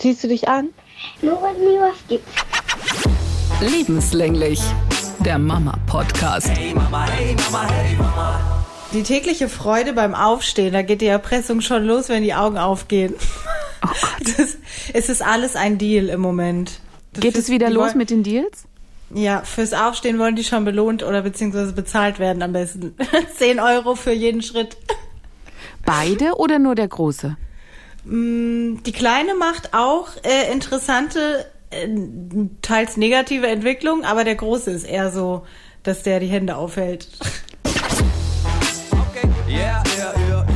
Ziehst du dich an? Lorenzi, was gibt's? Lebenslänglich. Der Mama-Podcast. Hey Mama, hey Mama, hey Mama. Die tägliche Freude beim Aufstehen, da geht die Erpressung schon los, wenn die Augen aufgehen. Oh Gott. Das, es ist alles ein Deal im Moment. Das Geht es wieder los mit den Deals? Ja, fürs Aufstehen wollen die schon belohnt oder beziehungsweise bezahlt werden am besten. 10 Euro für jeden Schritt. Beide oder nur der Große? Die Kleine macht auch äh, interessante, äh, teils negative Entwicklungen, aber der Große ist eher so, dass der die Hände aufhält. Okay, yeah, yeah, yeah.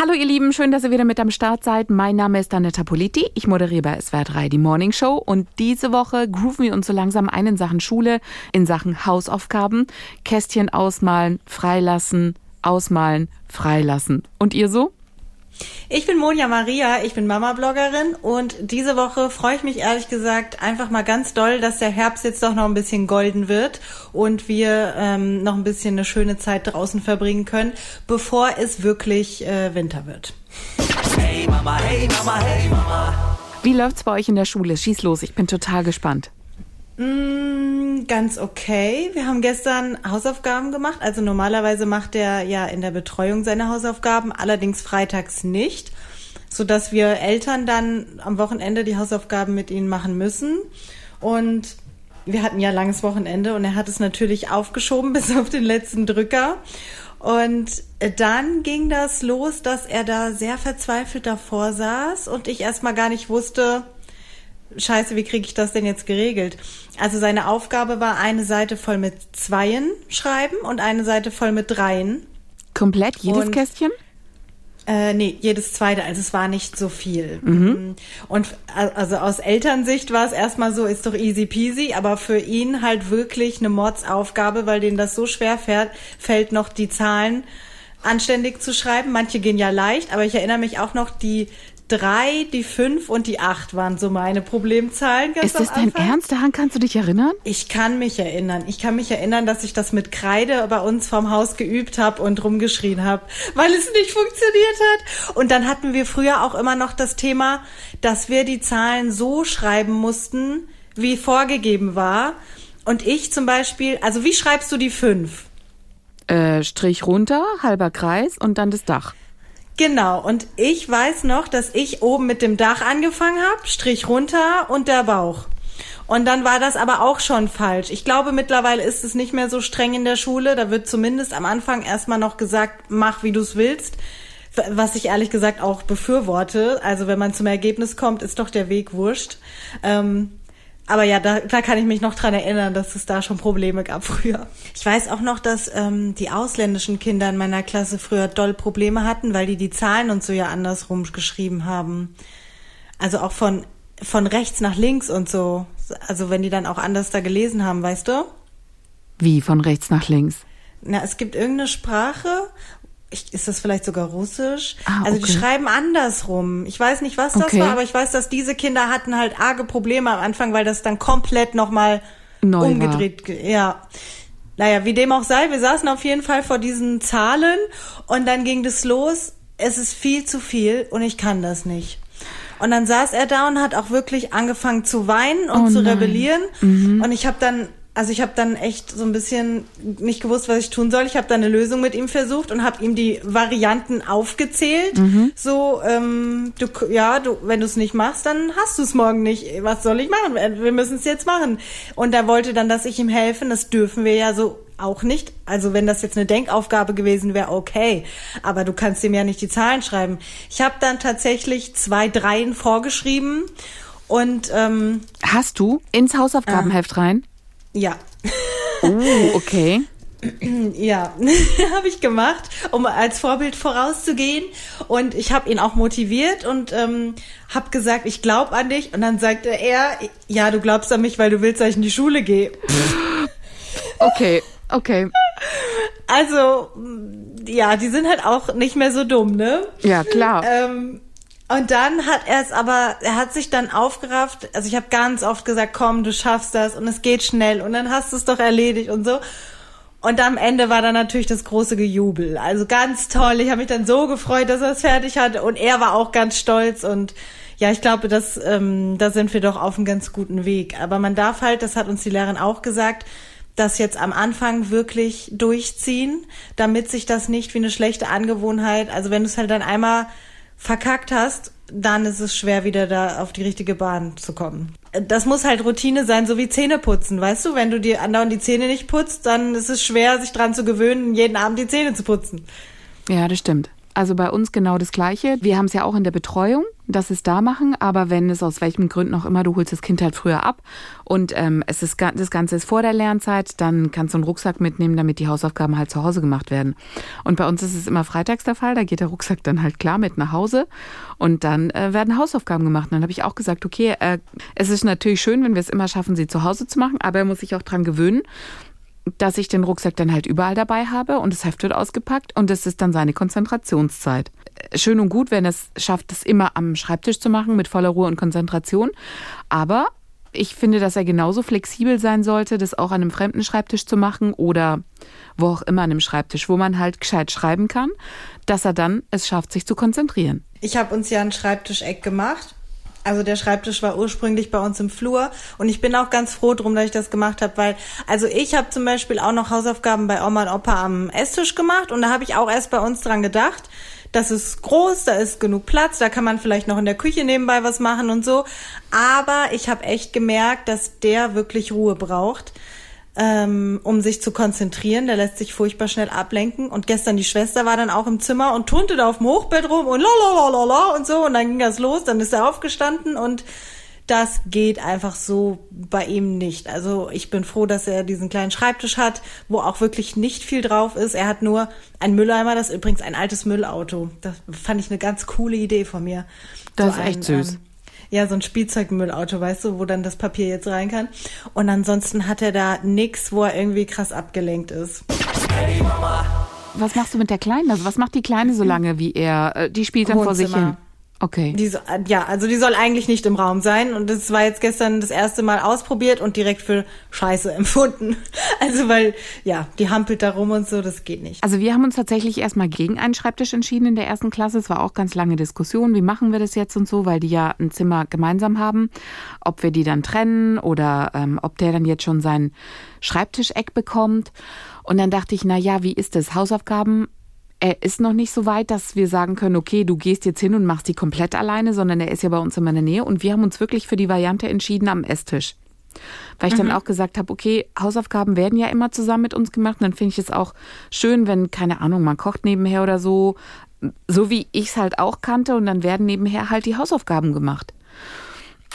Hallo ihr Lieben, schön, dass ihr wieder mit am Start seid. Mein Name ist Anetta Politi. Ich moderiere bei SWR 3 die Morning Show und diese Woche grooven wir uns so langsam ein in Sachen Schule, in Sachen Hausaufgaben, Kästchen ausmalen, freilassen, ausmalen, freilassen. Und ihr so? Ich bin Monja Maria, ich bin Mama-Bloggerin und diese Woche freue ich mich ehrlich gesagt einfach mal ganz doll, dass der Herbst jetzt doch noch ein bisschen golden wird und wir ähm, noch ein bisschen eine schöne Zeit draußen verbringen können, bevor es wirklich äh, Winter wird. Hey Mama, hey Mama, hey Mama. Wie läuft's bei euch in der Schule? Schieß los, ich bin total gespannt. Mm, ganz okay. Wir haben gestern Hausaufgaben gemacht. Also normalerweise macht er ja in der Betreuung seine Hausaufgaben, allerdings freitags nicht, so dass wir Eltern dann am Wochenende die Hausaufgaben mit ihnen machen müssen. Und wir hatten ja langes Wochenende und er hat es natürlich aufgeschoben bis auf den letzten Drücker. Und dann ging das los, dass er da sehr verzweifelt davor saß und ich erstmal gar nicht wusste, Scheiße, wie kriege ich das denn jetzt geregelt? Also seine Aufgabe war eine Seite voll mit Zweien schreiben und eine Seite voll mit Dreien. Komplett jedes Und- Kästchen? Äh, nee, jedes zweite, also es war nicht so viel. Mhm. Und a- also aus Elternsicht war es erstmal so, ist doch easy peasy, aber für ihn halt wirklich eine Mordsaufgabe, weil denen das so schwer fährt, fällt noch die Zahlen anständig zu schreiben. Manche gehen ja leicht, aber ich erinnere mich auch noch, die drei, die fünf und die acht waren so meine Problemzahlen. Ganz Ist das dein. Ernst? Daran kannst du dich erinnern? Ich kann mich erinnern. Ich kann mich erinnern, dass ich das mit Kreide bei uns vorm Haus geübt habe und rumgeschrien habe, weil es nicht funktioniert hat. Und dann hatten wir früher auch immer noch das Thema, dass wir die Zahlen so schreiben mussten, wie vorgegeben war. Und ich zum Beispiel, also wie schreibst du die fünf? Äh, Strich runter, halber Kreis und dann das Dach. Genau, und ich weiß noch, dass ich oben mit dem Dach angefangen habe, Strich runter und der Bauch. Und dann war das aber auch schon falsch. Ich glaube, mittlerweile ist es nicht mehr so streng in der Schule. Da wird zumindest am Anfang erstmal noch gesagt, mach wie du es willst. Was ich ehrlich gesagt auch befürworte. Also wenn man zum Ergebnis kommt, ist doch der Weg wurscht. Ähm, aber ja, da, da kann ich mich noch dran erinnern, dass es da schon Probleme gab früher. Ich weiß auch noch, dass ähm, die ausländischen Kinder in meiner Klasse früher doll Probleme hatten, weil die die Zahlen und so ja andersrum geschrieben haben. Also auch von, von rechts nach links und so. Also wenn die dann auch anders da gelesen haben, weißt du? Wie von rechts nach links? Na, es gibt irgendeine Sprache. Ich, ist das vielleicht sogar Russisch? Ah, also die schreiben andersrum. Ich weiß nicht, was das Okay. war, aber ich weiß, dass diese Kinder hatten halt arge Probleme am Anfang, weil das dann komplett nochmal Neu war. umgedreht. ge- Ja. Naja, wie dem auch sei, wir saßen auf jeden Fall vor diesen Zahlen und dann ging das los. Es ist viel zu viel und ich kann das nicht. Und dann saß er da und hat auch wirklich angefangen zu weinen und Oh zu nein. rebellieren. Und ich habe dann, also ich habe dann echt so ein bisschen nicht gewusst, was ich tun soll. Ich habe dann eine Lösung mit ihm versucht und habe ihm die Varianten aufgezählt. So, ähm, du, ja, du, wenn du es nicht machst, dann hast du es morgen nicht. Was soll ich machen? Wir müssen es jetzt machen. Und er wollte dann, dass ich ihm helfen. Das dürfen wir ja so auch nicht. Also wenn das jetzt eine Denkaufgabe gewesen wäre, okay. Aber du kannst ihm ja nicht die Zahlen schreiben. Ich habe dann tatsächlich zwei Dreien vorgeschrieben und ähm, Hast du ins Hausaufgabenheft rein? Ja. Oh, okay. Ja, habe ich gemacht, um als Vorbild vorauszugehen. Und ich habe ihn auch motiviert und ähm, habe gesagt, ich glaube an dich. Und dann sagte er, ja, du glaubst an mich, weil du willst, dass ich in die Schule gehe. Okay, okay. Also, ja, die sind halt auch nicht mehr so dumm, ne? Ja, klar. Ähm, und dann hat er es aber, er hat sich dann aufgerafft. Also ich habe ganz oft gesagt, komm, du schaffst das und es geht schnell und dann hast du es doch erledigt und so. Und am Ende war dann natürlich das große Gejubel. Also ganz toll. Ich habe mich dann so gefreut, dass er es fertig hatte und er war auch ganz stolz und Ja, ich glaube, dass, ähm, da sind wir doch auf einem ganz guten Weg. Aber man darf halt, das hat uns die Lehrerin auch gesagt, das jetzt am Anfang wirklich durchziehen, damit sich das nicht wie eine schlechte Angewohnheit, also wenn du es halt dann einmal verkackt hast, dann ist es schwer, wieder da auf die richtige Bahn zu kommen. Das muss halt Routine sein, so wie Zähne putzen, weißt du? Wenn du dir andauernd die Zähne nicht putzt, dann ist es schwer, sich dran zu gewöhnen, jeden Abend die Zähne zu putzen. Ja, das stimmt. Also bei uns genau das Gleiche. Wir haben es ja auch in der Betreuung, dass es da machen, aber wenn es aus welchen Gründen auch immer, du holst das Kind halt früher ab und ähm, es ist das Ganze ist vor der Lernzeit, dann kannst du einen Rucksack mitnehmen, damit die Hausaufgaben halt zu Hause gemacht werden. Und bei uns ist es immer freitags der Fall, da geht der Rucksack dann halt klar mit nach Hause und dann äh, werden Hausaufgaben gemacht. Und dann habe ich auch gesagt, okay, äh, es ist natürlich schön, wenn wir es immer schaffen, sie zu Hause zu machen, aber er muss sich auch dran gewöhnen dass ich den Rucksack dann halt überall dabei habe und das Heft wird ausgepackt und das ist dann seine Konzentrationszeit. Schön und gut, wenn es schafft, das immer am Schreibtisch zu machen mit voller Ruhe und Konzentration. Aber ich finde, dass er genauso flexibel sein sollte, das auch an einem fremden Schreibtisch zu machen oder wo auch immer an einem Schreibtisch, wo man halt gescheit schreiben kann, dass er dann es schafft, sich zu konzentrieren. Ich habe uns ja ein Schreibtischeck gemacht also der Schreibtisch war ursprünglich bei uns im Flur und ich bin auch ganz froh drum, dass ich das gemacht habe, weil also ich habe zum Beispiel auch noch Hausaufgaben bei Oma und Opa am Esstisch gemacht und da habe ich auch erst bei uns dran gedacht. Das ist groß, da ist genug Platz, da kann man vielleicht noch in der Küche nebenbei was machen und so. Aber ich habe echt gemerkt, dass der wirklich Ruhe braucht ähm, um sich zu konzentrieren. Der lässt sich furchtbar schnell ablenken. Und gestern die Schwester war dann auch im Zimmer und turnte da auf dem Hochbett rum und la und so. Und dann ging das los. Dann ist er aufgestanden und das geht einfach so bei ihm nicht. Also ich bin froh, dass er diesen kleinen Schreibtisch hat, wo auch wirklich nicht viel drauf ist. Er hat nur ein Mülleimer, das ist übrigens ein altes Müllauto. Das fand ich eine ganz coole Idee von mir. Das so ist echt süß. Ähm, ja, so ein Spielzeugmüllauto, weißt du, wo dann das Papier jetzt rein kann. Und ansonsten hat er da nix, wo er irgendwie krass abgelenkt ist. Hey Mama. Was machst du mit der Kleinen? Also was macht die Kleine so lange wie er? Äh, die spielt dann Wohnzimmer. vor sich hin. Okay. Die, ja, also die soll eigentlich nicht im Raum sein und das war jetzt gestern das erste Mal ausprobiert und direkt für Scheiße empfunden. Also weil, ja, die hampelt da rum und so, das geht nicht. Also wir haben uns tatsächlich erstmal gegen einen Schreibtisch entschieden in der ersten Klasse. Es war auch ganz lange Diskussion, wie machen wir das jetzt und so, weil die ja ein Zimmer gemeinsam haben, ob wir die dann trennen oder ähm, ob der dann jetzt schon sein Schreibtischeck bekommt. Und dann dachte ich, na ja, wie ist das? Hausaufgaben er ist noch nicht so weit, dass wir sagen können, okay, du gehst jetzt hin und machst die komplett alleine, sondern er ist ja bei uns in meiner Nähe und wir haben uns wirklich für die Variante entschieden am Esstisch. Weil ich mhm. dann auch gesagt habe, okay, Hausaufgaben werden ja immer zusammen mit uns gemacht und dann finde ich es auch schön, wenn, keine Ahnung, man kocht nebenher oder so, so wie ich es halt auch kannte und dann werden nebenher halt die Hausaufgaben gemacht.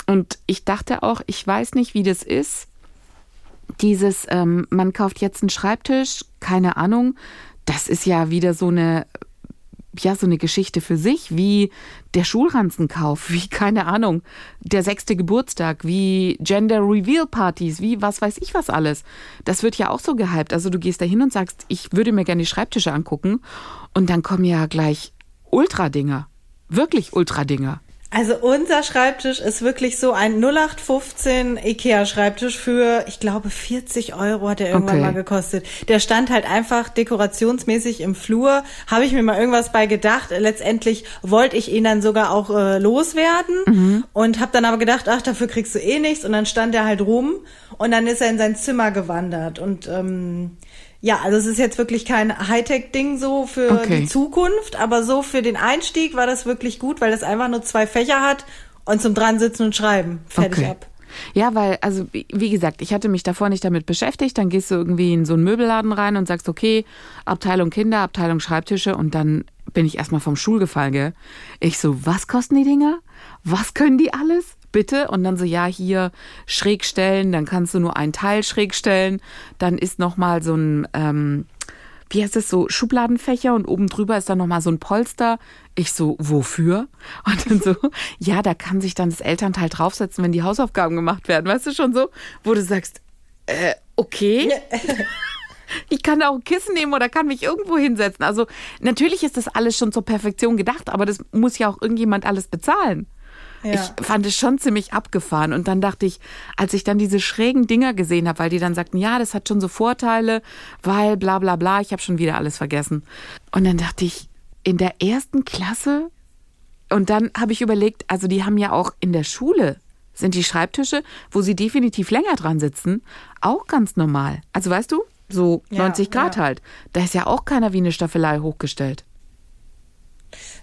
Und ich dachte auch, ich weiß nicht, wie das ist. Dieses, ähm, man kauft jetzt einen Schreibtisch, keine Ahnung, das ist ja wieder so eine ja so eine Geschichte für sich, wie der Schulranzenkauf, wie keine Ahnung, der sechste Geburtstag, wie Gender Reveal Partys, wie was weiß ich was alles. Das wird ja auch so gehypt. Also du gehst da hin und sagst, ich würde mir gerne die Schreibtische angucken und dann kommen ja gleich Ultra-Dinger. Wirklich Ultra-Dinger. Also unser Schreibtisch ist wirklich so ein 0815 Ikea-Schreibtisch für, ich glaube, 40 Euro hat er irgendwann okay. mal gekostet. Der stand halt einfach dekorationsmäßig im Flur. Habe ich mir mal irgendwas bei gedacht. Letztendlich wollte ich ihn dann sogar auch äh, loswerden mhm. und habe dann aber gedacht, ach, dafür kriegst du eh nichts. Und dann stand er halt rum und dann ist er in sein Zimmer gewandert. Und ähm, ja, also es ist jetzt wirklich kein Hightech-Ding so für okay. die Zukunft, aber so für den Einstieg war das wirklich gut, weil das einfach nur zwei Fächer hat und zum dran sitzen und schreiben. Fertig okay. ab. Ja, weil, also wie gesagt, ich hatte mich davor nicht damit beschäftigt. Dann gehst du irgendwie in so einen Möbelladen rein und sagst, okay, Abteilung Kinder, Abteilung Schreibtische und dann bin ich erstmal vom Stuhl gefallen, gell? Ich so, was kosten die Dinger? Was können die alles? Bitte. Und dann so, ja, hier schräg stellen, dann kannst du nur einen Teil schräg stellen. Dann ist nochmal so ein, ähm, wie heißt es so, Schubladenfächer und oben drüber ist dann nochmal so ein Polster. Ich so, wofür? Und dann so, ja, da kann sich dann das Elternteil draufsetzen, wenn die Hausaufgaben gemacht werden. Weißt du schon so? Wo du sagst, äh, okay. Ich kann auch ein Kissen nehmen oder kann mich irgendwo hinsetzen. Also natürlich ist das alles schon zur Perfektion gedacht, aber das muss ja auch irgendjemand alles bezahlen. Ja. Ich fand es schon ziemlich abgefahren. Und dann dachte ich, als ich dann diese schrägen Dinger gesehen habe, weil die dann sagten, ja, das hat schon so Vorteile, weil bla bla bla, ich habe schon wieder alles vergessen. Und dann dachte ich, in der ersten Klasse Und dann habe ich überlegt, also die haben ja auch in der Schule sind die Schreibtische, wo sie definitiv länger dran sitzen, auch ganz normal. Also weißt du, so Ja, 90 Grad ja. halt. Da ist ja auch keiner wie eine Staffelei hochgestellt.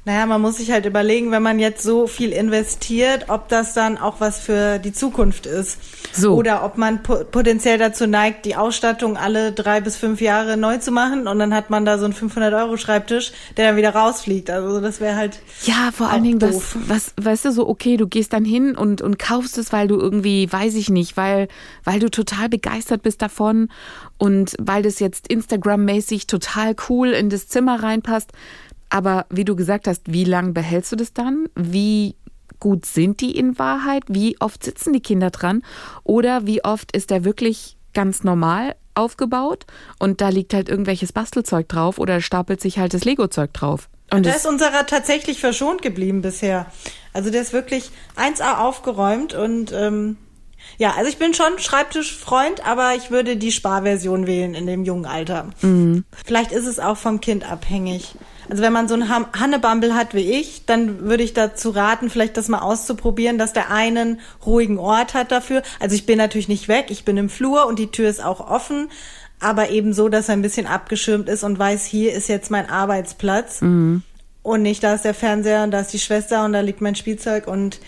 Naja, man muss sich halt überlegen, wenn man jetzt so viel investiert, ob das dann auch was für die Zukunft ist. So. Oder ob man po potenziell dazu neigt, die Ausstattung alle drei bis fünf Jahre neu zu machen und dann hat man da so einen 500-Euro-Schreibtisch, der dann wieder rausfliegt. Also das wäre halt Ja, vor allen Dingen, was, doof. was, weißt du, so, okay, du gehst dann hin und, und kaufst es, weil du irgendwie, weiß ich nicht, weil, weil du total begeistert bist davon und weil das jetzt Instagram-mäßig total cool in das Zimmer reinpasst. Aber wie du gesagt hast, wie lang behältst du das dann? Wie gut sind die in Wahrheit? Wie oft sitzen die Kinder dran? Oder wie oft ist der wirklich ganz normal aufgebaut und da liegt halt irgendwelches Bastelzeug drauf oder stapelt sich halt das Lego-Zeug drauf? Und da ist unserer tatsächlich verschont geblieben bisher. Also der ist wirklich 1A aufgeräumt und ähm, ja, also ich bin schon Schreibtischfreund, aber ich würde die Sparversion wählen in dem jungen Alter. Vielleicht ist es auch vom Kind abhängig. Also wenn man so einen Han- Hannebumble hat wie ich, dann würde ich dazu raten, vielleicht das mal auszuprobieren, dass der einen ruhigen Ort hat dafür. Also ich bin natürlich nicht weg, ich bin im Flur und die Tür ist auch offen, aber eben so, dass er ein bisschen abgeschirmt ist und weiß, hier ist jetzt mein Arbeitsplatz. Und nicht, da ist der Fernseher und da ist die Schwester und da liegt mein Spielzeug und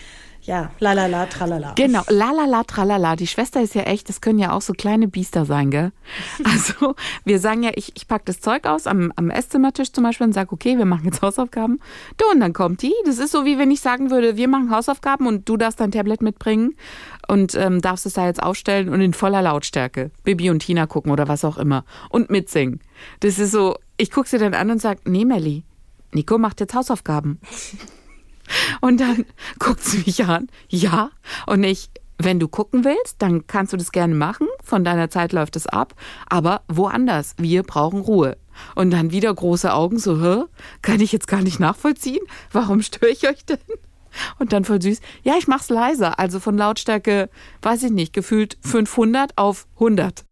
ja, lalala, tralala. Genau, lalala, tralala. Die Schwester ist ja echt, das können ja auch so kleine Biester sein, gell? Also, wir sagen ja, ich, ich pack das Zeug aus am, am Esszimmertisch zum Beispiel und sag, okay, wir machen jetzt Hausaufgaben. Du, und dann kommt die. Das ist so, wie wenn ich sagen würde, wir machen Hausaufgaben und du darfst dein Tablet mitbringen und ähm, darfst es da jetzt aufstellen und in voller Lautstärke Bibi und Tina gucken oder was auch immer und mitsingen. Das ist so, ich guck sie dann an und sag, nee, Melli, Nico macht jetzt Hausaufgaben. Und dann guckt sie mich an. Ja. Und ich, wenn du gucken willst, dann kannst du das gerne machen. Von deiner Zeit läuft es ab. Aber woanders. Wir brauchen Ruhe. Und dann wieder große Augen, so, hä? Kann ich jetzt gar nicht nachvollziehen? Warum störe ich euch denn? Und dann voll süß. Ja, ich mach's leiser. Also von Lautstärke, weiß ich nicht, gefühlt 500 auf 100.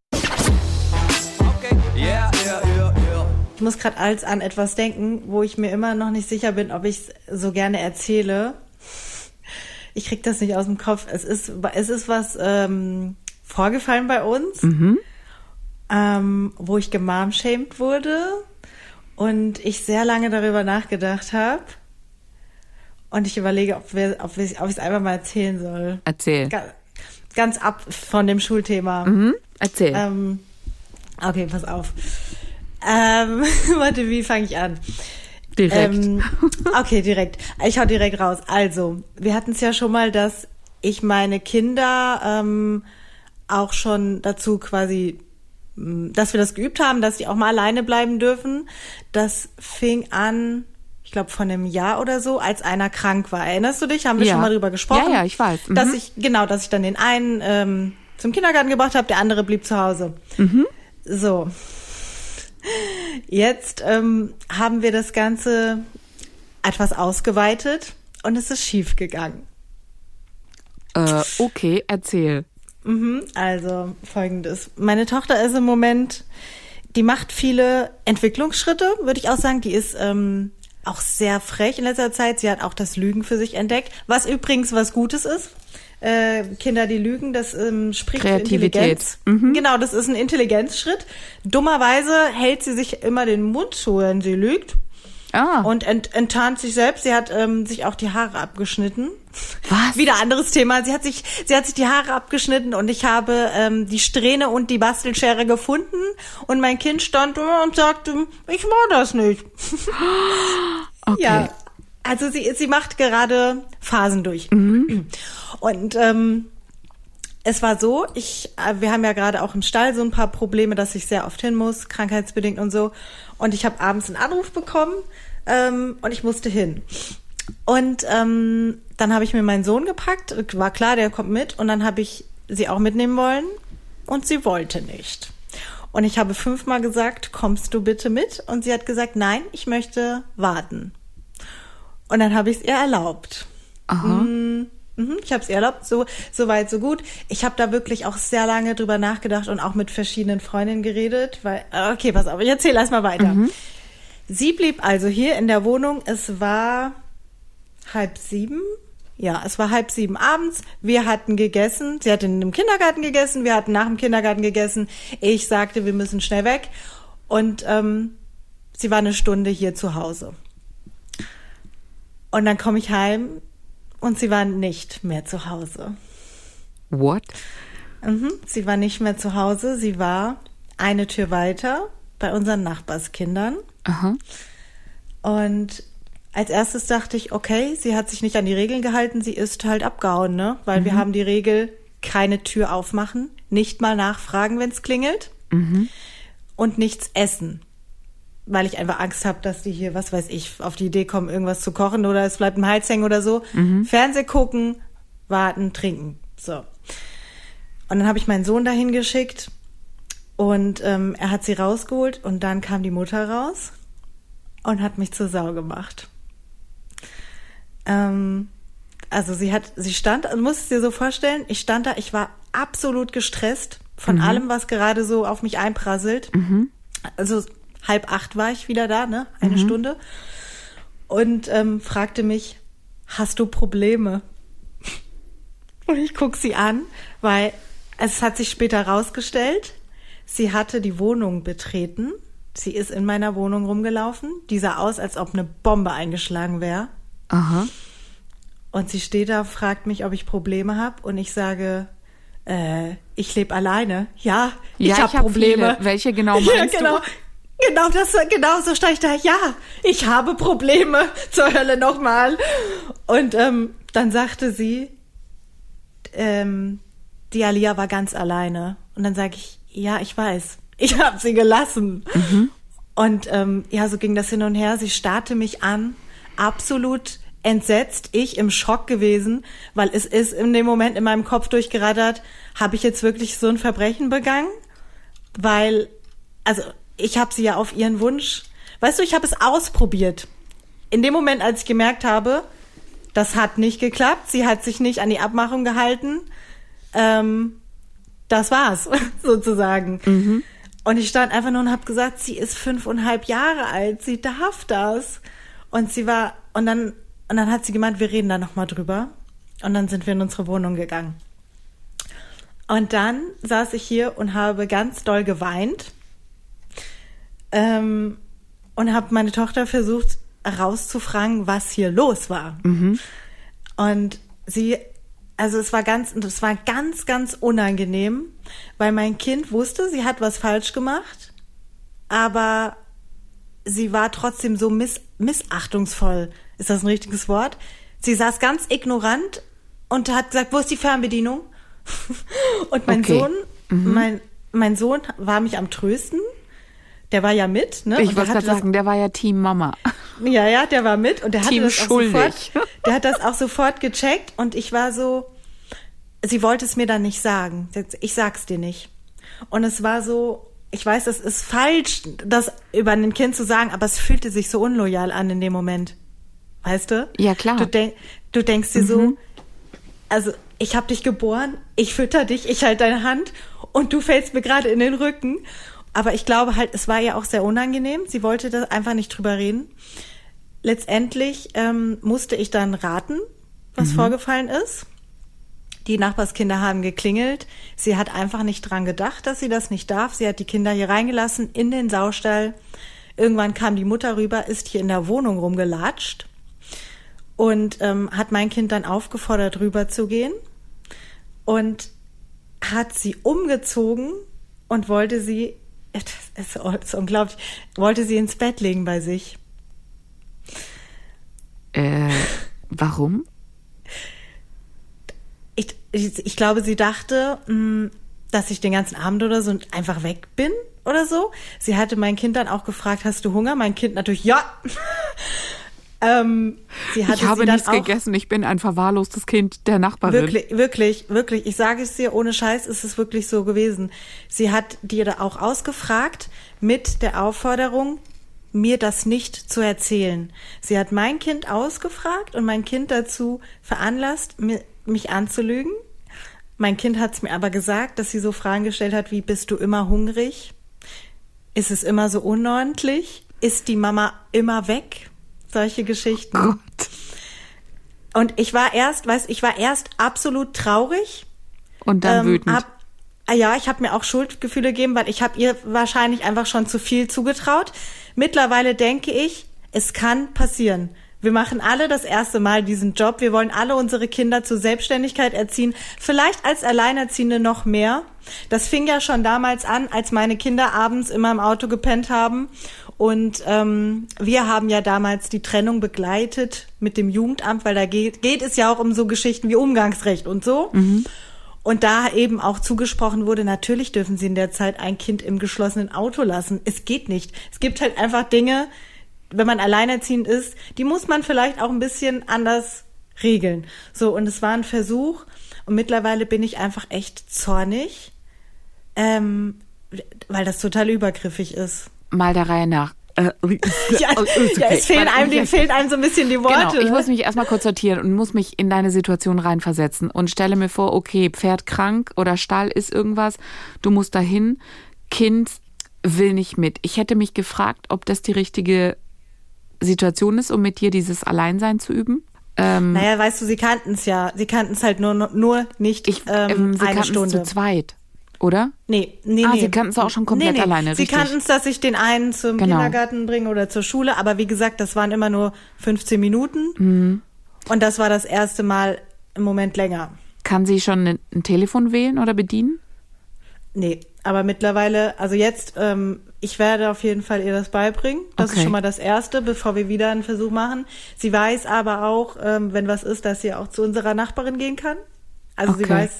Ich muss gerade als an etwas denken, wo ich mir immer noch nicht sicher bin, ob ich es so gerne erzähle. Ich krieg das nicht aus dem Kopf. Es ist, es ist was ähm, vorgefallen bei uns, ähm, wo ich gemamshamed wurde und ich sehr lange darüber nachgedacht habe. Und ich überlege, ob, wir, ob, wir, ob ich es einfach mal erzählen soll. Erzähl. Ga- Ganz ab von dem Schulthema. Mhm. Erzähl. Ähm, okay, pass auf. Ähm, warte, wie fange ich an? Direkt. Ähm, okay, direkt. Ich hau direkt raus. Also, wir hatten es ja schon mal, dass ich meine Kinder ähm, auch schon dazu quasi, mh, dass wir das geübt haben, dass die auch mal alleine bleiben dürfen. Das fing an, ich glaube, von einem Jahr oder so, als einer krank war. Erinnerst du dich? Haben wir Ja. schon mal drüber gesprochen? Ja, ja, ich weiß. Dass Mhm. ich, genau, dass ich dann den einen ähm, zum Kindergarten gebracht habe, der andere blieb zu Hause. Mhm. So. Jetzt ähm, haben wir das Ganze etwas ausgeweitet und es ist schief gegangen. äh, okay, erzähl. Mhm, also folgendes. Meine Tochter ist im Moment, die macht viele Entwicklungsschritte, würde ich auch sagen. Die ist ähm, auch sehr frech in letzter Zeit. Sie hat auch das Lügen für sich entdeckt, was übrigens was Gutes ist. Äh, Kinder, die lügen, das ähm, spricht für Kreativität. Intelligenz. Genau, das ist ein Intelligenzschritt. Dummerweise hält sie sich immer den Mund zu, wenn sie lügt. Ah, Und ent enttarnt sich selbst. Sie hat ähm, sich auch die Haare abgeschnitten. was? Wieder anderes Thema. Sie hat sich, sie hat sich die Haare abgeschnitten und ich habe ähm, die Strähne und die Bastelschere gefunden und mein Kind stand und sagte, ich war das nicht. Okay. Ja, also sie, sie macht gerade Phasen durch. Und ähm, es war so, ich, äh, wir haben ja gerade auch im Stall so ein paar Probleme, dass ich sehr oft hin muss, krankheitsbedingt und so. Und ich habe abends einen Anruf bekommen ähm, und ich musste hin. Und ähm, dann habe ich mir meinen Sohn gepackt, war klar, der kommt mit. Und dann habe ich sie auch mitnehmen wollen und sie wollte nicht. Und ich habe fünfmal gesagt, kommst du bitte mit? Und sie hat gesagt, nein, ich möchte warten. Und dann habe ich es ihr erlaubt. Mhm, mhm, Ich habe es ihr erlaubt, so, so weit, so gut. Ich habe da wirklich auch sehr lange drüber nachgedacht und auch mit verschiedenen Freundinnen geredet, weil, okay, pass auf, ich erzähle erst mal weiter. Sie blieb also hier in der Wohnung. Es war halb sieben. Ja, es war halb sieben abends. Wir hatten gegessen. Sie hat in dem Kindergarten gegessen. Wir hatten nach dem Kindergarten gegessen. Ich sagte, wir müssen schnell weg. Und ähm, sie war eine Stunde hier zu Hause. Und dann komme ich heim und sie war nicht mehr zu Hause. What? Mhm, sie war nicht mehr zu Hause. Sie war eine Tür weiter bei unseren Nachbarskindern. Aha. Und als erstes dachte ich, okay, sie hat sich nicht an die Regeln gehalten, sie ist halt abgehauen, ne? Weil wir haben die Regel, keine Tür aufmachen, nicht mal nachfragen, wenn es klingelt und nichts essen. Weil ich einfach Angst habe, dass die hier, was weiß ich, auf die Idee kommen, irgendwas zu kochen oder es bleibt im Hals hängen oder so. Fernseh gucken, warten, trinken. So. Und dann habe ich meinen Sohn dahin geschickt und ähm, er hat sie rausgeholt und dann kam die Mutter raus und hat mich zur Sau gemacht. Ähm, also sie hat, sie stand, du musst es dir so vorstellen, ich stand da, ich war absolut gestresst von allem, was gerade so auf mich einprasselt. Also halb acht war ich wieder da, ne? Eine Stunde. Und ähm, fragte mich, hast du Probleme? Und ich guck sie an, weil es hat sich später rausgestellt, sie hatte die Wohnung betreten. Sie ist in meiner Wohnung rumgelaufen. Die sah aus, als ob eine Bombe eingeschlagen wäre. Aha. Und sie steht da, fragt mich, ob ich Probleme habe. Und ich sage, äh, ich lebe alleine. Ja, ich Ja, habe hab Probleme. viele. Welche genau ja, meinst du? Genau. Das, genau so stand ich da. Ja, ich habe Probleme. Zur Hölle nochmal. Und ähm, dann sagte sie, ähm, die Alia war ganz alleine. Und dann sage ich, ja, ich weiß. Ich habe sie gelassen. Und ähm, ja, so ging das hin und her. Sie starrte mich an, absolut entsetzt, ich im Schock gewesen, weil es ist in dem Moment in meinem Kopf durchgerattert, habe ich jetzt wirklich so ein Verbrechen begangen? Weil, also ich habe sie ja auf ihren Wunsch, weißt du, ich habe es ausprobiert. In dem Moment, als ich gemerkt habe, das hat nicht geklappt, sie hat sich nicht an die Abmachung gehalten, ähm, das war's, sozusagen. Und ich stand einfach nur und habe gesagt, sie ist fünfeinhalb Jahre alt, sie darf das. Und sie war, und dann, und dann hat sie gemeint, wir reden da nochmal drüber. Und dann sind wir in unsere Wohnung gegangen. Und dann saß ich hier und habe ganz doll geweint ähm, und habe meine Tochter versucht herauszufragen, was hier los war. Und sie, also es war ganz, es war ganz, ganz unangenehm, weil mein Kind wusste, sie hat was falsch gemacht, aber sie war trotzdem so miss, missachtungsvoll. Ist das ein richtiges Wort? Sie saß ganz ignorant und hat gesagt, wo ist die Fernbedienung? und mein Okay. Sohn, mein, mein Sohn war mich am trösten. Der war ja mit, ne? Ich wollte gerade sagen, der war ja Team Mama. ja, ja, der war mit und der hatte Team das auch schuldig. sofort, der hat das auch sofort gecheckt und ich war so, sie wollte es mir dann nicht sagen. Hat Ich sag's dir nicht. Und es war so, ich weiß, das ist falsch, das über ein Kind zu sagen, aber es fühlte sich so unloyal an in dem Moment. Weißt du? Ja, klar. Du, denk, du denkst dir so, also ich habe dich geboren, ich fütter dich, ich halte deine Hand und du fällst mir gerade in den Rücken. Aber ich glaube halt, es war ihr auch sehr unangenehm. Sie wollte da einfach nicht drüber reden. Letztendlich ähm, musste ich dann raten, was vorgefallen ist. Die Nachbarskinder haben geklingelt. Sie hat einfach nicht dran gedacht, dass sie das nicht darf. Sie hat die Kinder hier reingelassen in den Saustall. Irgendwann kam die Mutter rüber, ist hier in der Wohnung rumgelatscht und ähm, hat mein Kind dann aufgefordert, rüber zu gehen und hat sie umgezogen und wollte sie, das ist, unglaublich, wollte sie ins Bett legen bei sich. Äh, warum? Ich, ich, ich glaube, sie dachte, mh, dass ich den ganzen Abend oder so einfach weg bin oder so. Sie hatte mein Kind dann auch gefragt, hast du Hunger? Mein Kind natürlich, ja. Ähm, Ich habe nichts gegessen, ich bin ein verwahrlostes Kind der Nachbarin. Wirklich, wirklich, wirklich. Ich sage es dir, ohne Scheiß ist es wirklich so gewesen. Sie hat dir da auch ausgefragt mit der Aufforderung, mir das nicht zu erzählen. Sie hat mein Kind ausgefragt und mein Kind dazu veranlasst, mich anzulügen. Mein Kind hat es mir aber gesagt, dass sie so Fragen gestellt hat wie, bist du immer hungrig? Ist es immer so unordentlich? Ist die Mama immer weg? Solche Geschichten. Gott. Und ich war erst, weißt, ich war erst absolut traurig. Und dann ähm, wütend. Hab, ah ja, ich habe mir auch Schuldgefühle gegeben, weil ich habe ihr wahrscheinlich einfach schon zu viel zugetraut. Mittlerweile denke ich, es kann passieren. Wir machen alle das erste Mal diesen Job. Wir wollen alle unsere Kinder zur Selbstständigkeit erziehen. Vielleicht als Alleinerziehende noch mehr. Das fing ja schon damals an, als meine Kinder abends immer im Auto gepennt haben. Und ähm, wir haben ja damals die Trennung begleitet mit dem Jugendamt, weil da geht, geht es ja auch um so Geschichten wie Umgangsrecht und so. Und da eben auch zugesprochen wurde, natürlich dürfen Sie in der Zeit ein Kind im geschlossenen Auto lassen. Es geht nicht. Es gibt halt einfach Dinge, wenn man alleinerziehend ist, die muss man vielleicht auch ein bisschen anders regeln. So, und es war ein Versuch. Und mittlerweile bin ich einfach echt zornig, ähm, weil das total übergriffig ist. Mal der Reihe nach. Äh, Ja, oh, ist ja okay. es fehlen einem, dem fehlen einem so ein bisschen die Worte. Genau, ich muss mich erstmal kurz sortieren und muss mich in deine Situation reinversetzen und stelle mir vor, okay, Pferd krank oder Stall ist irgendwas, du musst dahin, Kind will nicht mit. Ich hätte mich gefragt, ob das die richtige Situation ist, um mit dir dieses Alleinsein zu üben. Ähm, naja, weißt du, sie kannten es ja. Sie kannten es halt nur, nur nicht ich, ähm, ähm, sie eine Stunde. zu zweit, oder? Nee, nee, Ah, nee. sie kannten es auch schon komplett nee, nee. alleine, Sie richtig. kannten es, dass ich den einen zum Genau. Kindergarten bringe oder zur Schule, aber wie gesagt, das waren immer nur 15 Minuten. Mhm. Und das war das erste Mal im Moment länger. Kann sie schon ein, Telefon wählen oder bedienen? Nee, aber mittlerweile, also jetzt, ähm, ich werde auf jeden Fall ihr das beibringen. Das Okay. ist schon mal das Erste, bevor wir wieder einen Versuch machen. Sie weiß aber auch, ähm, wenn was ist, dass sie auch zu unserer Nachbarin gehen kann. Also sie Okay. Mhm. weiß,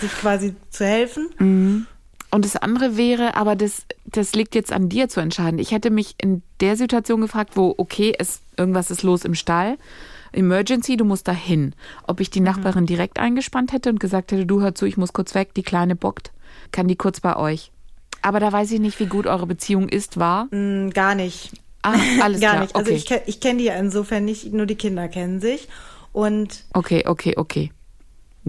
sich quasi zu helfen. Und das andere wäre, aber das, das liegt jetzt an dir zu entscheiden. Ich hätte mich in der Situation gefragt, wo, okay, es, irgendwas ist los im Stall. Emergency, du musst da hin. Ob ich die Mhm. Nachbarin direkt eingespannt hätte und gesagt hätte, du hör zu, ich muss kurz weg, die Kleine bockt, kann die kurz bei euch. Aber da weiß ich nicht, wie gut eure Beziehung ist, war. Mm, gar nicht. Ah, alles Gar klar. nicht. Also okay. ich, ich kenne die ja insofern nicht, nur die Kinder kennen sich. Und okay, okay, okay.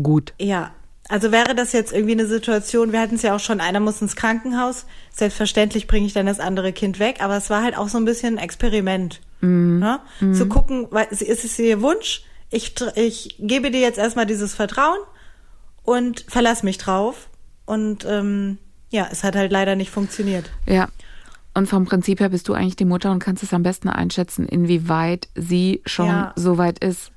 Gut. ja, also wäre das jetzt irgendwie eine Situation, wir hatten es ja auch schon, einer muss ins Krankenhaus, selbstverständlich bringe ich dann das andere Kind weg, aber es war halt auch so ein bisschen ein Experiment. Ne? Zu gucken, ist es ihr Wunsch, ich, ich gebe dir jetzt erstmal dieses Vertrauen und verlass mich drauf. Und ähm, ja, es hat halt leider nicht funktioniert. Ja. Und vom Prinzip her bist du eigentlich die Mutter und kannst es am besten einschätzen, inwieweit sie schon Ja. so weit ist.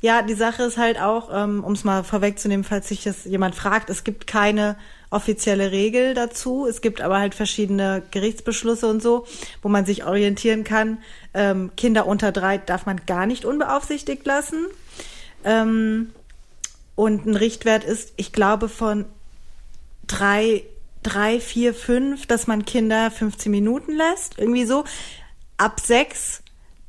Ja, die Sache ist halt auch, ähm, um es mal vorwegzunehmen, falls sich das jemand fragt, es gibt keine offizielle Regel dazu. Es gibt aber halt verschiedene Gerichtsbeschlüsse und so, wo man sich orientieren kann. Ähm, Kinder unter drei darf man gar nicht unbeaufsichtigt lassen. Ähm, und ein Richtwert ist, ich glaube, von drei, drei, vier, fünf, dass man Kinder 15 Minuten lässt. Irgendwie so. Ab sechs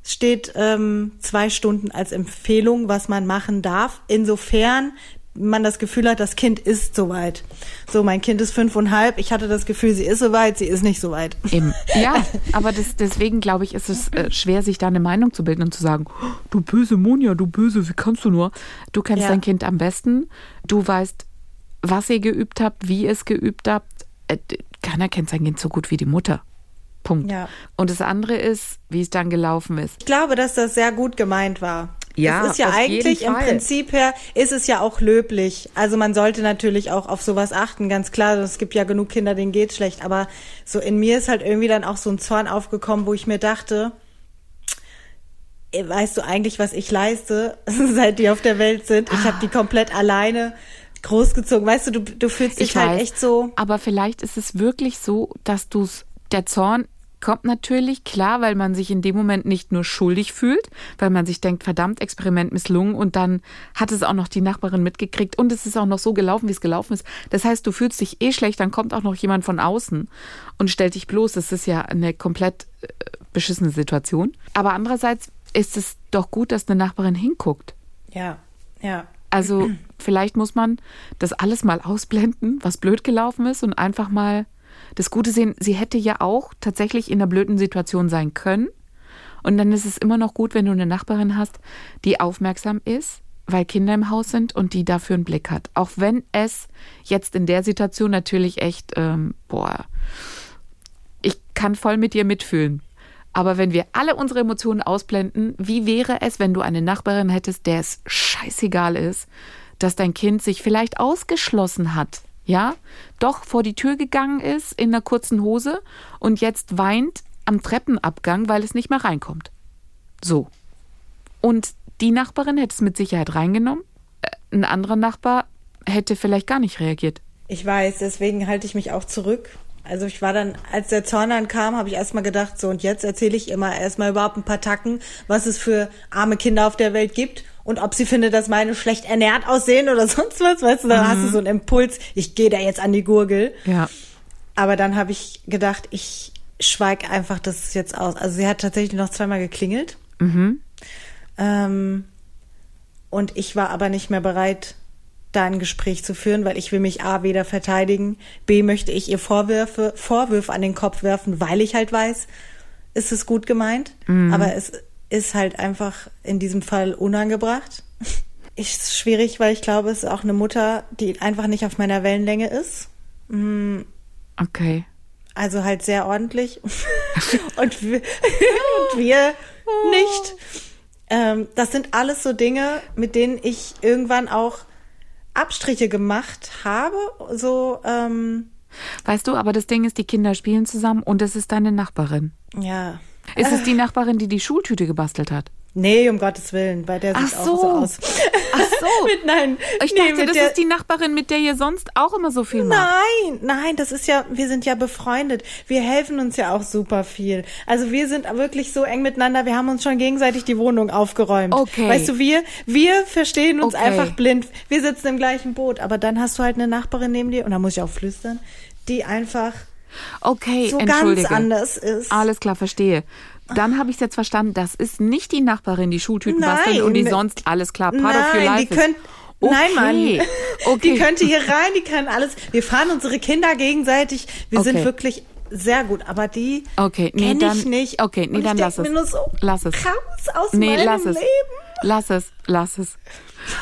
steht ähm, zwei Stunden als Empfehlung, was man machen darf. Insofern man das Gefühl hat, das Kind ist soweit. So, mein Kind ist fünfeinhalb. Ich hatte das Gefühl, sie ist soweit, sie ist nicht soweit. Eben. Ja, aber das, deswegen glaube ich, ist es äh, schwer, sich da eine Meinung zu bilden und zu sagen, "Oh, du böse Monja, du böse, wie kannst du nur? Du kennst Ja. dein Kind am besten, du weißt, was ihr geübt habt, wie ihr es geübt habt. Äh, keiner kennt sein Kind so gut wie die Mutter. Punkt. Ja. Und das andere ist, wie es dann gelaufen ist. Ich glaube, dass das sehr gut gemeint war. Ja, es ist ja eigentlich im. Prinzip her ist es ja auch löblich. Also man sollte natürlich auch auf sowas achten, ganz klar. Es gibt ja genug Kinder, denen geht's schlecht. Aber so in mir ist halt irgendwie dann auch so ein Zorn aufgekommen, wo ich mir dachte, weißt du eigentlich, was ich leiste, seit die auf der Welt sind? Ich habe die komplett alleine großgezogen. Weißt du, du, du fühlst dich Ich halt weiß, echt so. Aber vielleicht ist es wirklich so, dass du's, der Zorn kommt natürlich, klar, weil man sich in dem Moment nicht nur schuldig fühlt, weil man sich denkt, verdammt, Experiment misslungen und dann hat es auch noch die Nachbarin mitgekriegt und es ist auch noch so gelaufen, wie es gelaufen ist. Das heißt, du fühlst dich eh schlecht, dann kommt auch noch jemand von außen und stellt dich bloß. Das ist ja eine komplett äh, beschissene Situation. Aber andererseits ist es doch gut, dass eine Nachbarin hinguckt. Ja, ja. Also vielleicht muss man das alles mal ausblenden, was blöd gelaufen ist und einfach mal das Gute sehen. Sie hätte ja auch tatsächlich in einer blöden Situation sein können. Und dann ist es immer noch gut, wenn du eine Nachbarin hast, die aufmerksam ist, weil Kinder im Haus sind und die dafür einen Blick hat. Auch wenn es jetzt in der Situation natürlich echt, ähm, boah, ich kann voll mit dir mitfühlen. Aber wenn wir alle unsere Emotionen ausblenden, wie wäre es, wenn du eine Nachbarin hättest, der es scheißegal ist, dass dein Kind sich vielleicht ausgeschlossen hat, ja, doch vor die Tür gegangen ist in einer kurzen Hose und jetzt weint am Treppenabgang, weil es nicht mehr reinkommt. So. Und die Nachbarin hätte es mit Sicherheit reingenommen. Äh, Ein anderer Nachbar hätte vielleicht gar nicht reagiert. Ich weiß, deswegen halte ich mich auch zurück. Also ich war dann, als der Zorn dann kam, habe ich erstmal gedacht, so und jetzt erzähle ich immer erstmal überhaupt ein paar Tacken, was es für arme Kinder auf der Welt gibt und ob sie findet, dass meine schlecht ernährt aussehen oder sonst was, weißt du, dann hast du so einen Impuls, ich gehe da jetzt an die Gurgel. Ja. Aber dann habe ich gedacht, ich schweig einfach das jetzt aus. Also sie hat tatsächlich noch zweimal geklingelt. Ähm, und ich war aber nicht mehr bereit, da ein Gespräch zu führen, weil ich will mich A weder verteidigen, B möchte ich ihr Vorwürfe, Vorwürfe an den Kopf werfen, weil ich halt weiß, ist es gut gemeint, aber es ist halt einfach in diesem Fall unangebracht. Ist schwierig, weil ich glaube, es ist auch eine Mutter, die einfach nicht auf meiner Wellenlänge ist. Okay. Also halt sehr ordentlich. und, wir, und wir nicht. Ähm, das sind alles so Dinge, mit denen ich irgendwann auch Abstriche gemacht habe. So, ähm, Weißt du, aber das Ding ist, die Kinder spielen zusammen und es ist deine Nachbarin. ja. Ist es die Nachbarin, die die Schultüte gebastelt hat? Nee, um Gottes Willen, bei der sieht Ach auch so. so aus. Ach so. mit, nein, Ich nee, dachte, das der, ist die Nachbarin, mit der ihr sonst auch immer so viel macht. Nein, nein, das ist ja, wir sind ja befreundet. Wir helfen uns ja auch super viel. Also wir sind wirklich so eng miteinander. Wir haben uns schon gegenseitig die Wohnung aufgeräumt. Okay. Weißt du, wir, wir verstehen uns Okay. einfach blind. Wir sitzen im gleichen Boot. Aber dann hast du halt eine Nachbarin neben dir, und da muss ich auch flüstern, die einfach Okay, so ganz entschuldige. anders ist. Alles klar, verstehe. Dann habe ich es jetzt verstanden, das ist nicht die Nachbarin, die Schultüten Nein. bastelt und die sonst alles klar, part of your Nein, life die ist. könnt, nein, Mann. Okay. Die könnte hier rein, die kann alles. Wir fahren unsere Kinder gegenseitig. Wir Okay. sind wirklich sehr gut, aber die Okay, nee, kenn dann- ich nicht. okay, nee, dann lass es. Mir nur so, Lass es. Raus aus Nee, meinem lass es. Leben. Lass es, lass es.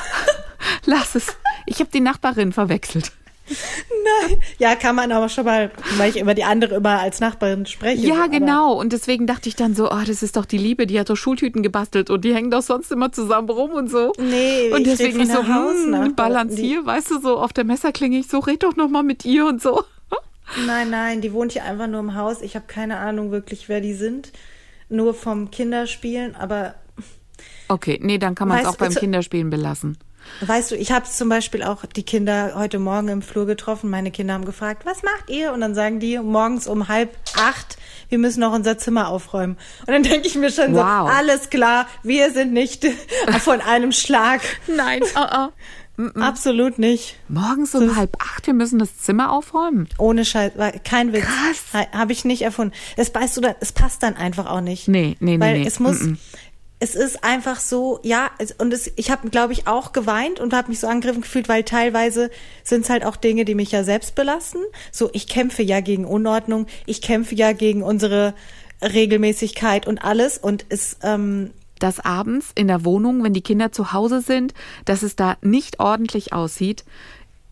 lass es. Ich habe die Nachbarin verwechselt. Nein. Ja, kann man aber schon mal, weil ich über die andere immer als Nachbarin spreche. Ja, genau. Und deswegen dachte ich dann so, oh, das ist doch die Liebe, die hat doch Schultüten gebastelt und die hängen doch sonst immer zusammen rum und so. Nee, und ich deswegen ich so, hm, balancier, weißt du, so auf der Messerklinge ich so, red doch noch mal mit ihr und so. Nein, nein, die wohnt hier einfach nur im Haus. Ich habe keine Ahnung wirklich, wer die sind. Nur vom Kinderspielen, aber Okay, nee, dann kann man es auch beim Kinderspielen belassen. Weißt du, ich habe zum Beispiel auch die Kinder heute Morgen im Flur getroffen. Meine Kinder haben gefragt, was macht ihr? Und dann sagen die morgens um halb acht, wir müssen noch unser Zimmer aufräumen. Und dann denke ich mir schon Wow. so, alles klar, wir sind nicht von einem Schlag. Nein, oh, oh. Absolut nicht. Morgens um halb acht, wir müssen das Zimmer aufräumen. Ohne Scheiß, kein Witz. Krass. Habe ich nicht erfunden. Es weißt du, es passt dann einfach auch nicht. Nee, nee, nee, Weil nee. es muss, Mm-mm. Es ist einfach so, ja, es, und es, ich habe, glaube ich, auch geweint und habe mich so angegriffen gefühlt, weil teilweise sind es halt auch Dinge, die mich ja selbst belasten. So, ich kämpfe ja gegen Unordnung, ich kämpfe ja gegen unsere Regelmäßigkeit und alles und es, ähm, dass abends in der Wohnung, wenn die Kinder zu Hause sind, dass es da nicht ordentlich aussieht.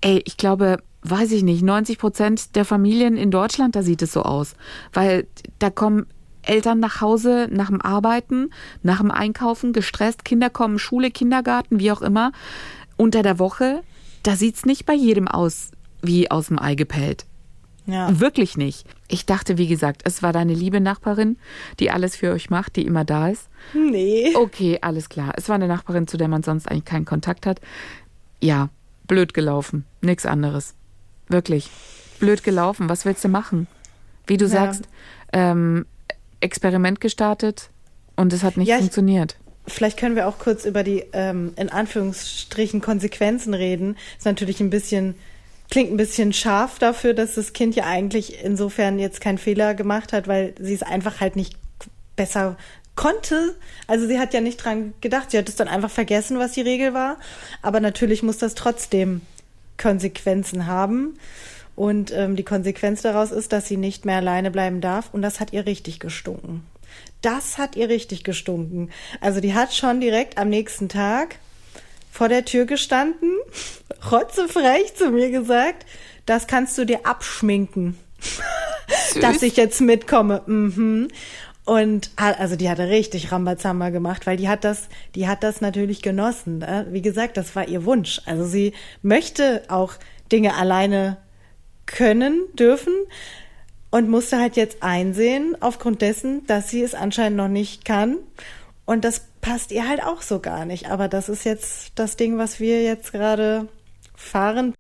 Ey, ich glaube, weiß ich nicht, 90 Prozent der Familien in Deutschland, da sieht es so aus. Weil da kommen Eltern nach Hause nach dem Arbeiten, nach dem Einkaufen, gestresst, Kinder kommen, Schule, Kindergarten, wie auch immer. Unter der Woche, da sieht's nicht bei jedem aus wie aus dem Ei gepellt. ja. Wirklich nicht. Ich dachte, wie gesagt, es war deine liebe Nachbarin, die alles für euch macht, die immer da ist. Nee. Okay, alles klar. Es war eine Nachbarin, zu der man sonst eigentlich keinen Kontakt hat. Ja, blöd gelaufen. Nix anderes. Wirklich. Blöd gelaufen. Was willst du machen? Wie du Ja. sagst, ähm, Experiment gestartet und es hat nicht Ja, ich- funktioniert. Vielleicht können wir auch kurz über die ähm, in Anführungsstrichen Konsequenzen reden. Ist natürlich ein bisschen klingt ein bisschen scharf dafür, dass das Kind ja eigentlich insofern jetzt keinen Fehler gemacht hat, weil sie es einfach halt nicht besser konnte. Also sie hat ja nicht dran gedacht. Sie hat es dann einfach vergessen, was die Regel war. Aber natürlich muss das trotzdem Konsequenzen haben. Und ähm, die Konsequenz daraus ist, dass sie nicht mehr alleine bleiben darf. Und das hat ihr richtig gestunken. Das hat ihr richtig gestunken. Also die hat schon direkt am nächsten Tag vor der Tür gestanden, rotzefrech zu mir gesagt, das kannst du dir abschminken, dass ich jetzt mitkomme. Mhm. Und also die hatte richtig Rambazamba gemacht, weil die hat das, die hat das natürlich genossen. Ne? Wie gesagt, das war ihr Wunsch. Also sie möchte auch Dinge alleine können, dürfen und musste halt jetzt einsehen, aufgrund dessen, dass sie es anscheinend noch nicht kann. Und das passt ihr halt auch so gar nicht. Aber das ist jetzt das Ding, was wir jetzt gerade fahren,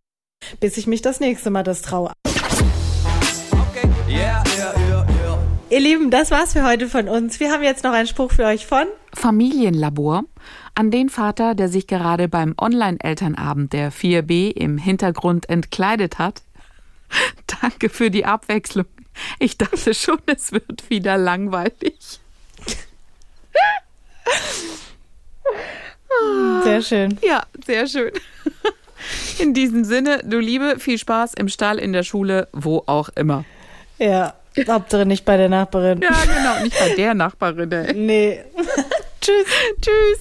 bis ich mich das nächste Mal das traue. Okay. Yeah, yeah, yeah, yeah. Ihr Lieben, das war's für heute von uns. Wir haben jetzt noch einen Spruch für euch von Familienlabor an den Vater, der sich gerade beim Online-Elternabend der 4B im Hintergrund entkleidet hat. Danke für die Abwechslung. Ich dachte schon, es wird wieder langweilig. sehr schön. Ja, sehr schön. In diesem Sinne, du Liebe, viel Spaß im Stall, in der Schule, wo auch immer. Ja, Hauptsache nicht bei der Nachbarin. Ja, genau, nicht bei der Nachbarin. Ey. Nee. Tschüss. Tschüss.